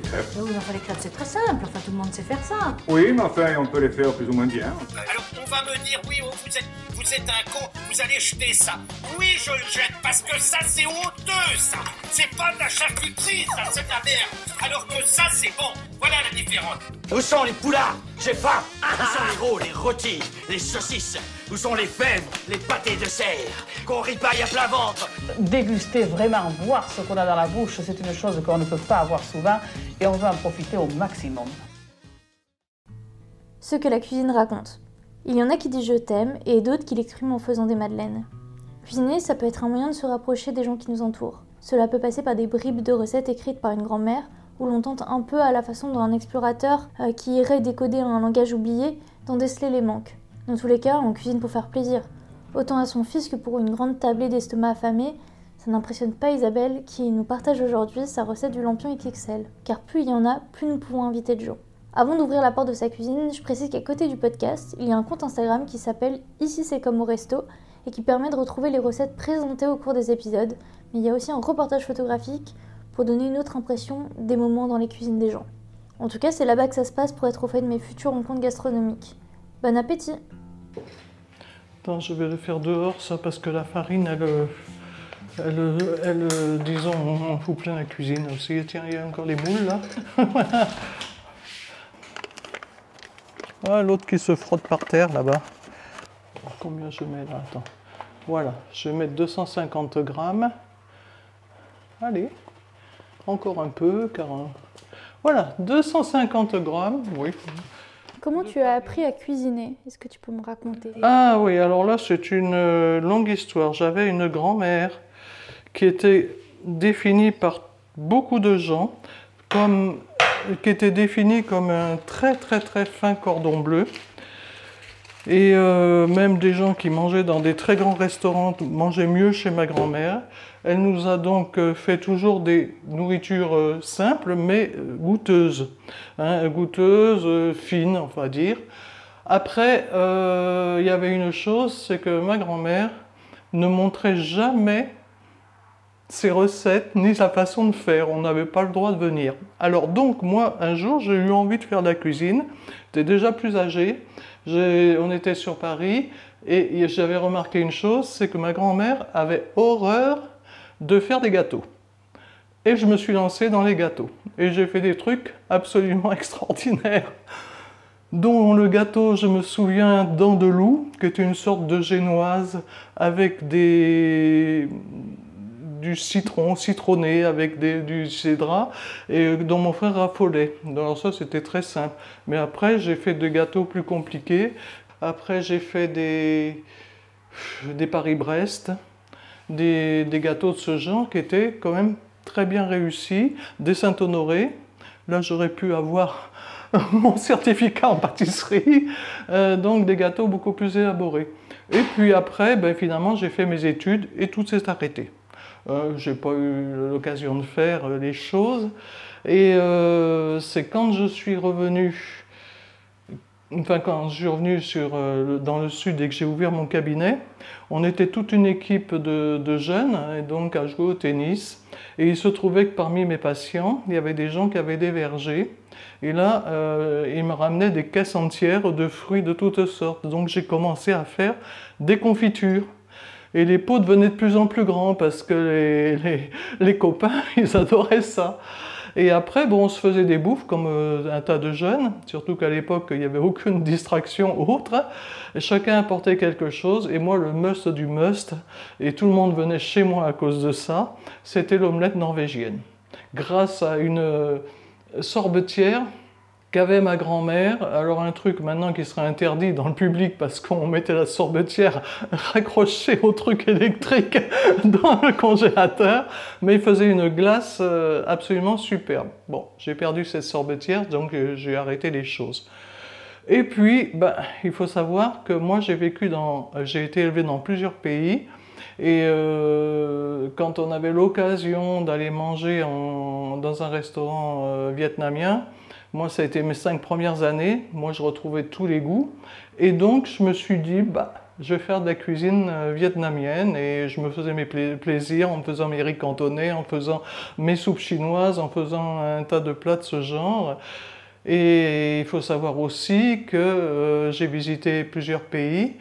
des crêpes. Oui, mais enfin, les crêpes, c'est très simple. Enfin, tout le monde sait faire ça. Oui, mais enfin, on peut les faire plus ou moins bien. Alors on va me dire, oui, oh, vous êtes, vous êtes un con, vous allez jeter ça. Oui, je le jette parce que ça, c'est honteux, ça. C'est pas de la charcuterie, ça, c'est de la merde. Alors que ça, c'est bon. Voilà la différence. Où sont les poulards? J'ai faim Où sont les rôles, les rôtis, les saucisses? Où sont les fèves, les pâtés de serre? Qu'on ripaille à plein ventre Déguster vraiment, voir ce qu'on a dans la bouche, c'est une chose qu'on ne peut pas avoir souvent et on veut en profiter au maximum. Ce que la cuisine raconte. Il y en a qui disent je t'aime et d'autres qui l'expriment en faisant des madeleines. Cuisiner, ça peut être un moyen de se rapprocher des gens qui nous entourent. Cela peut passer par des bribes de recettes écrites par une grand-mère, où l'on tente un peu à la façon d'un explorateur euh, qui irait décoder un langage oublié, d'en déceler les manques. Dans tous les cas, on cuisine pour faire plaisir. Autant à son fils que pour une grande tablée d'estomac affamé, ça n'impressionne pas Isabelle qui nous partage aujourd'hui sa recette du lampion XXL. Car plus il y en a, plus nous pouvons inviter de gens. Avant d'ouvrir la porte de sa cuisine, je précise qu'à côté du podcast, il y a un compte Instagram qui s'appelle Ici c'est comme au resto et qui permet de retrouver les recettes présentées au cours des épisodes, mais il y a aussi un reportage photographique pour donner une autre impression des moments dans les cuisines des gens. En tout cas, c'est là-bas que ça se passe pour être au fait de mes futures rencontres gastronomiques. Bon appétit je vais le faire dehors, ça, parce que la farine, elle, euh, elle, euh, euh, disons, on fout plein la cuisine aussi. Tiens, il y a encore les moules, là. Ah, l'autre qui se frotte par terre, là-bas. Combien je mets, là? Attends. Voilà, je vais mettre 250 grammes. Allez, encore un peu, car... euh, Voilà, 250 grammes, oui. Comment tu as appris à cuisiner? Est-ce que tu peux me raconter? Ah oui, alors là, c'est une euh, longue histoire. J'avais une grand-mère qui était définie par beaucoup de gens comme qui était définie comme un très très très fin cordon bleu. Et euh, même des gens qui mangeaient dans des très grands restaurants mangeaient mieux chez ma grand-mère. Elle nous a donc euh, fait toujours des nourritures euh, simples mais euh, goûteuses. Hein, goûteuses, fines, on va dire. Après, il y avait une chose, c'est que ma grand-mère ne montrait jamais ses recettes ni sa façon de faire. On n'avait pas le droit de venir. Alors donc moi, un jour, j'ai eu envie de faire de la cuisine. J'étais déjà plus âgé. On était sur Paris et j'avais remarqué une chose, c'est que ma grand-mère avait horreur de faire des gâteaux. Et je me suis lancé dans les gâteaux. Et j'ai fait des trucs absolument extraordinaires dont le gâteau, je me souviens, dent de loup, qui était une sorte de génoise avec des du citron citronné avec des, du cédra et dont mon frère raffolait. Alors ça c'était très simple. Mais après j'ai fait des gâteaux plus compliqués. Après j'ai fait des des Paris-Brest, des, gâteaux de ce genre qui étaient quand même très bien réussis, des Saint-Honoré. Là j'aurais pu avoir mon certificat en pâtisserie, euh, donc des gâteaux beaucoup plus élaborés. Et puis après, ben, finalement, j'ai fait mes études et tout s'est arrêté. Euh, j'ai pas eu l'occasion de faire les choses. Et euh, c'est quand je suis revenu, enfin quand je suis revenu euh, dans le sud et que j'ai ouvert mon cabinet, on était toute une équipe de, jeunes, et donc à jouer au tennis. Et il se trouvait que parmi mes patients, il y avait des gens qui avaient des vergers. Et là, euh, ils me ramenaient des caisses entières de fruits de toutes sortes. Donc j'ai commencé à faire des confitures. Et les pots devenaient de plus en plus grands parce que les- les copains, ils adoraient ça. Et après, bon, on se faisait des bouffes comme euh, un tas de jeunes, surtout qu'à l'époque, il n'y avait aucune distraction autre. Et chacun apportait quelque chose. Et moi, le must du must, et tout le monde venait chez moi à cause de ça, c'était l'omelette norvégienne. Grâce à une euh, sorbetière qu'avait ma grand-mère. Alors un truc maintenant qui serait interdit dans le public parce qu'on mettait la sorbetière raccrochée au truc électrique dans le congélateur, mais il faisait une glace euh, absolument superbe. Bon, j'ai perdu cette sorbetière, donc euh, j'ai arrêté les choses. Et puis, ben, il faut savoir que moi j'ai vécu dans, j'ai été élevé dans plusieurs pays. Et euh, quand on avait l'occasion d'aller manger en- dans un restaurant vietnamien, moi ça a été mes cinq premières années, moi je retrouvais tous les goûts. Et donc je me suis dit, bah, Je vais faire de la cuisine euh, vietnamienne et je me faisais mes pla- plaisirs en faisant mes riz cantonais, en faisant mes soupes chinoises, en faisant un tas de plats de ce genre. Et il faut savoir aussi que euh, j'ai visité plusieurs pays.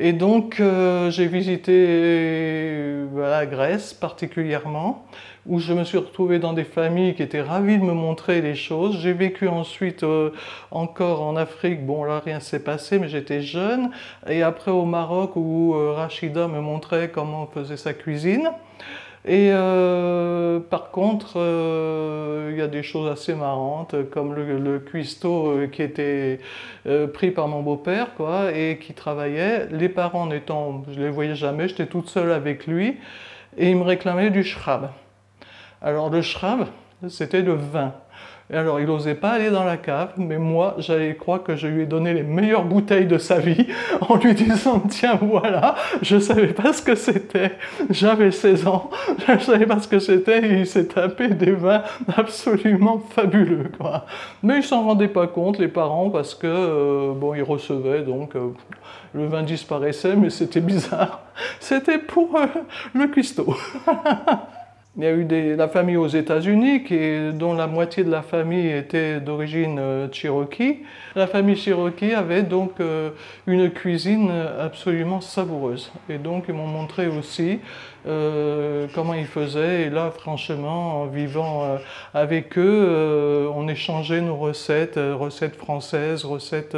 Et donc, euh, j'ai visité la Grèce particulièrement, où je me suis retrouvé dans des familles qui étaient ravies de me montrer les choses. J'ai vécu ensuite euh, encore en Afrique. Bon, là, rien s'est passé, mais j'étais jeune. Et après au Maroc, où euh, Rachida me montrait comment on faisait sa cuisine. Et euh, par contre, euh, il y a des choses assez marrantes, comme le, cuistot euh, qui était pris par mon beau-père, quoi, et qui travaillait. Les parents n'étant, je les voyais jamais, j'étais toute seule avec lui, et il me réclamait du shrab. Alors le shrab, c'était le vin. Et alors il n'osait pas aller dans la cave, mais moi j'allais croire que je lui ai donné les meilleures bouteilles de sa vie en lui disant tiens voilà, je savais pas ce que c'était, j'avais 16 ans, je savais pas ce que c'était et il s'est tapé des vins absolument fabuleux quoi. Mais ils s'en rendaient pas compte les parents parce que euh, bon ils recevaient donc euh, le vin disparaissait mais c'était bizarre, c'était pour euh, le cuistot. Il y a eu la famille aux États-Unis dont la moitié de la famille était d'origine euh, cherokee. La famille cherokee avait donc euh, une cuisine absolument savoureuse. Et donc ils m'ont montré aussi euh, comment ils faisaient. Et là, franchement, en vivant avec eux, on échangeait nos recettes, recettes françaises, recettes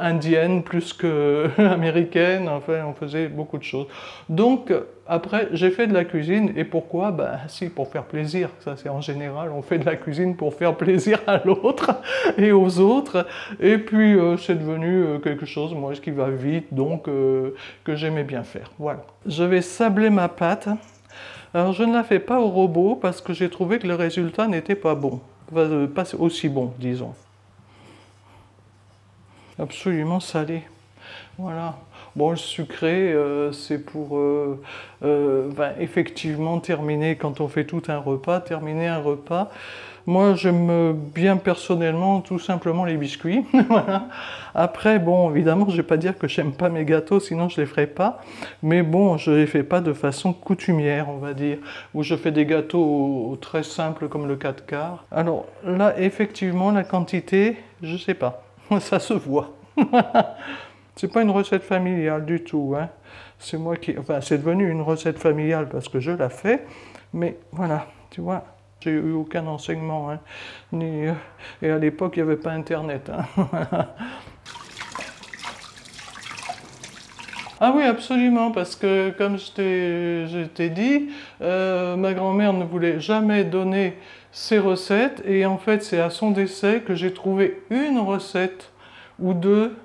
indiennes plus que américaines. Enfin, on faisait beaucoup de choses. Donc, après, j'ai fait de la cuisine. Et pourquoi Ben, si, pour faire plaisir. Ça, c'est en général, on fait de la cuisine pour faire plaisir à l'autre et aux autres. Et puis, euh, c'est devenu euh, quelque chose, moi, qui va vite, donc, euh, que j'aimais bien faire. Voilà. Je vais sabler ma pâte. Alors, je ne la fais pas au robot parce que j'ai trouvé que le résultat n'était pas bon. Pas aussi bon, disons. Absolument salé. Voilà. Bon, le sucré, euh, c'est pour euh, euh, ben, effectivement terminer, quand on fait tout un repas, terminer un repas. Moi, j'aime bien personnellement tout simplement les biscuits. Après, bon, évidemment, je ne vais pas dire que j'aime pas mes gâteaux, sinon je ne les ferai pas. Mais bon, je ne les fais pas de façon coutumière, on va dire. Où je fais des gâteaux très simples comme le 4 quarts. Alors là, effectivement, la quantité, je ne sais pas. Ça se voit. C'est pas une recette familiale du tout. Hein. C'est moi qui. Enfin, c'est devenu une recette familiale parce que je la fais. Mais voilà, tu vois, j'ai eu aucun enseignement. hein. Ni, euh, Et à l'époque, il n'y avait pas Internet. hein. Ah oui, absolument, parce que comme je t'ai- dit, euh, ma grand-mère ne voulait jamais donner ses recettes, et en fait c'est à son décès que j'ai trouvé une recette ou deux,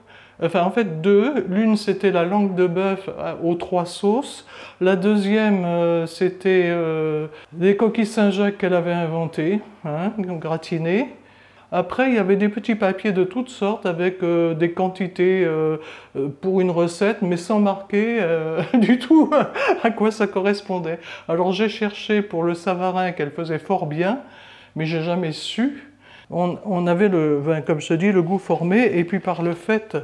enfin en fait deux. L'une c'était la langue de bœuf à- aux trois sauces, la deuxième euh, c'était euh, des coquilles Saint-Jacques qu'elle avait inventées, hein, gratinées. Après, il y avait des petits papiers de toutes sortes avec euh, des quantités euh, euh, pour une recette, mais sans marquer euh, du tout à quoi ça correspondait. Alors j'ai cherché pour le savarin qu'elle faisait fort bien, mais j'ai jamais su. On, avait, le, comme je te dis, le goût formé, et puis par le fait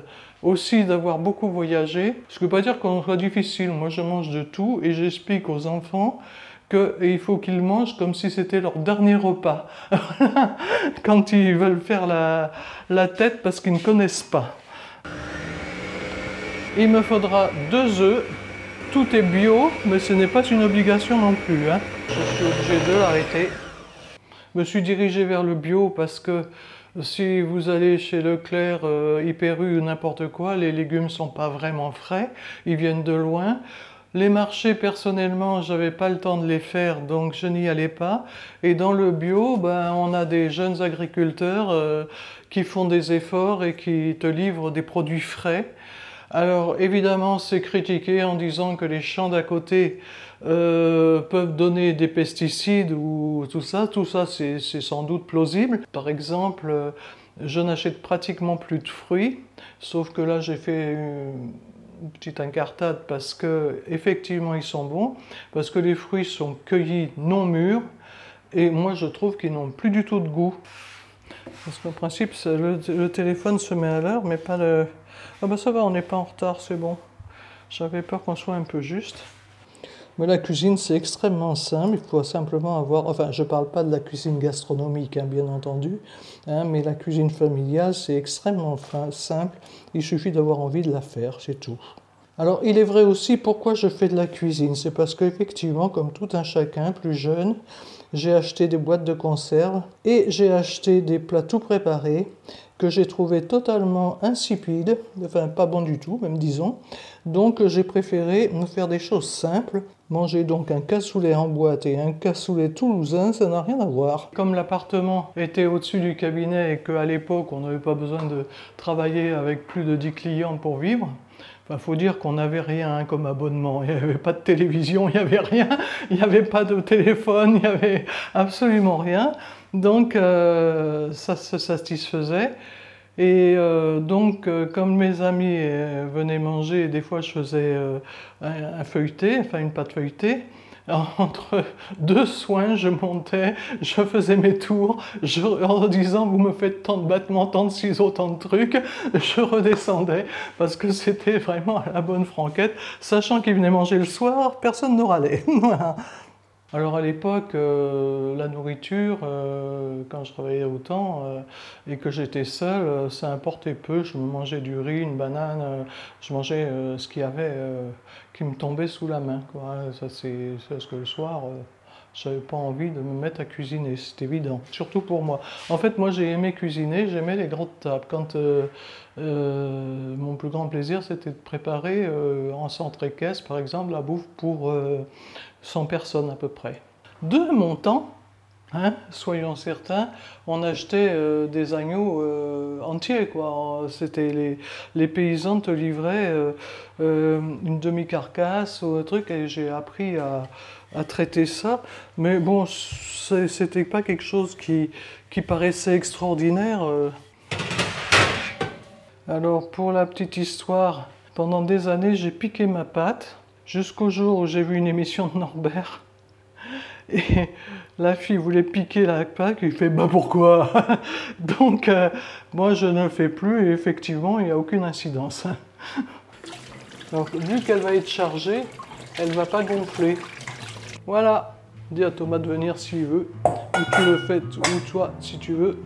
aussi d'avoir beaucoup voyagé, ce ne veut pas dire qu'on soit difficile. Moi, je mange de tout, et j'explique aux enfants qu'il faut qu'ils mangent comme si c'était leur dernier repas, quand ils veulent faire la, la tête parce qu'ils ne connaissent pas. Il me faudra deux œufs. Tout est bio, mais ce n'est pas une obligation non plus. hein. Je suis obligé de l'arrêter. Me suis dirigé vers le bio parce que si vous allez chez Leclerc, euh, Hyper U ou n'importe quoi, les légumes ne sont pas vraiment frais, ils viennent de loin. Les marchés, personnellement, j'avais pas le temps de les faire, donc je n'y allais pas. Et dans le bio, ben, on a des jeunes agriculteurs euh, qui font des efforts et qui te livrent des produits frais. Alors évidemment, c'est critiqué en disant que les champs d'à côté euh, peuvent donner des pesticides ou tout ça. Tout ça, c'est sans doute plausible. Par exemple, euh, je n'achète pratiquement plus de fruits, sauf que là, j'ai fait une petite incartade parce que effectivement, ils sont bons, parce que les fruits sont cueillis non mûrs, et moi, je trouve qu'ils n'ont plus du tout de goût. Parce qu'en principe, le, téléphone se met à l'heure, mais pas le, Ah bah ça va, on n'est pas en retard, c'est bon. J'avais peur qu'on soit un peu juste. Mais la cuisine, c'est extrêmement simple. Il faut simplement avoir. Enfin, je ne parle pas de la cuisine gastronomique, hein, bien entendu. hein, mais la cuisine familiale, c'est extrêmement simple. Il suffit d'avoir envie de la faire, c'est tout. Alors, il est vrai aussi pourquoi je fais de la cuisine. C'est parce qu'effectivement, comme tout un chacun plus jeune, j'ai acheté des boîtes de conserve et j'ai acheté des plats tout préparés que j'ai trouvé totalement insipides, enfin pas bon du tout, même disons. Donc j'ai préféré me faire des choses simples. Manger donc un cassoulet en boîte et un cassoulet toulousain, ça n'a rien à voir. Comme l'appartement était au-dessus du cabinet et qu'à l'époque on n'avait pas besoin de travailler avec plus de 10 clients pour vivre, il faut dire qu'on n'avait rien hein, comme abonnement. Il n'y avait pas de télévision, il n'y avait rien, il n'y avait pas de téléphone, il n'y avait absolument rien. Donc euh, ça se satisfaisait. Et euh, donc, euh, comme mes amis euh, venaient manger, des fois je faisais un, un feuilleté, enfin une pâte feuilletée. Entre deux soins, je montais, je faisais mes tours, je, en disant vous me faites tant de battements, tant de ciseaux, tant de trucs, je redescendais parce que c'était vraiment à la bonne franquette, sachant qu'ils venaient manger le soir, personne ne râlait. Alors à l'époque, euh, la nourriture, euh, quand je travaillais autant euh, et que j'étais seul, ça importait peu. Je me mangeais du riz, une banane, je mangeais ce qu'il y avait qui me tombait sous la main. Ça, c'est parce que le soir, j'avais pas envie de me mettre à cuisiner, c'est évident. Surtout pour moi. En fait, moi j'ai aimé cuisiner, j'aimais les grandes tables. Quand euh, euh, mon plus grand plaisir, c'était de préparer euh, en centre équestre, par exemple, la bouffe pour euh, 100 personnes à peu près. De mon temps, hein, soyons certains, on achetait euh, des agneaux euh, entiers. quoi. C'était les, paysans te livraient euh, une demi-carcasse ou un truc et j'ai appris à, traiter ça. Mais bon, c'était pas quelque chose qui, qui paraissait extraordinaire. Alors, pour la petite histoire, pendant des années, j'ai piqué ma pâte jusqu'au jour où j'ai vu une émission de Norbert. Et la fille voulait piquer la pâte, il fait Bah pourquoi? Donc, euh, moi je ne le fais plus et effectivement, il n'y a aucune incidence. Donc, vu qu'elle va être chargée, elle ne va pas gonfler. Voilà. Dis à Thomas de venir s'il veut, ou tu le fais, ou toi si tu veux.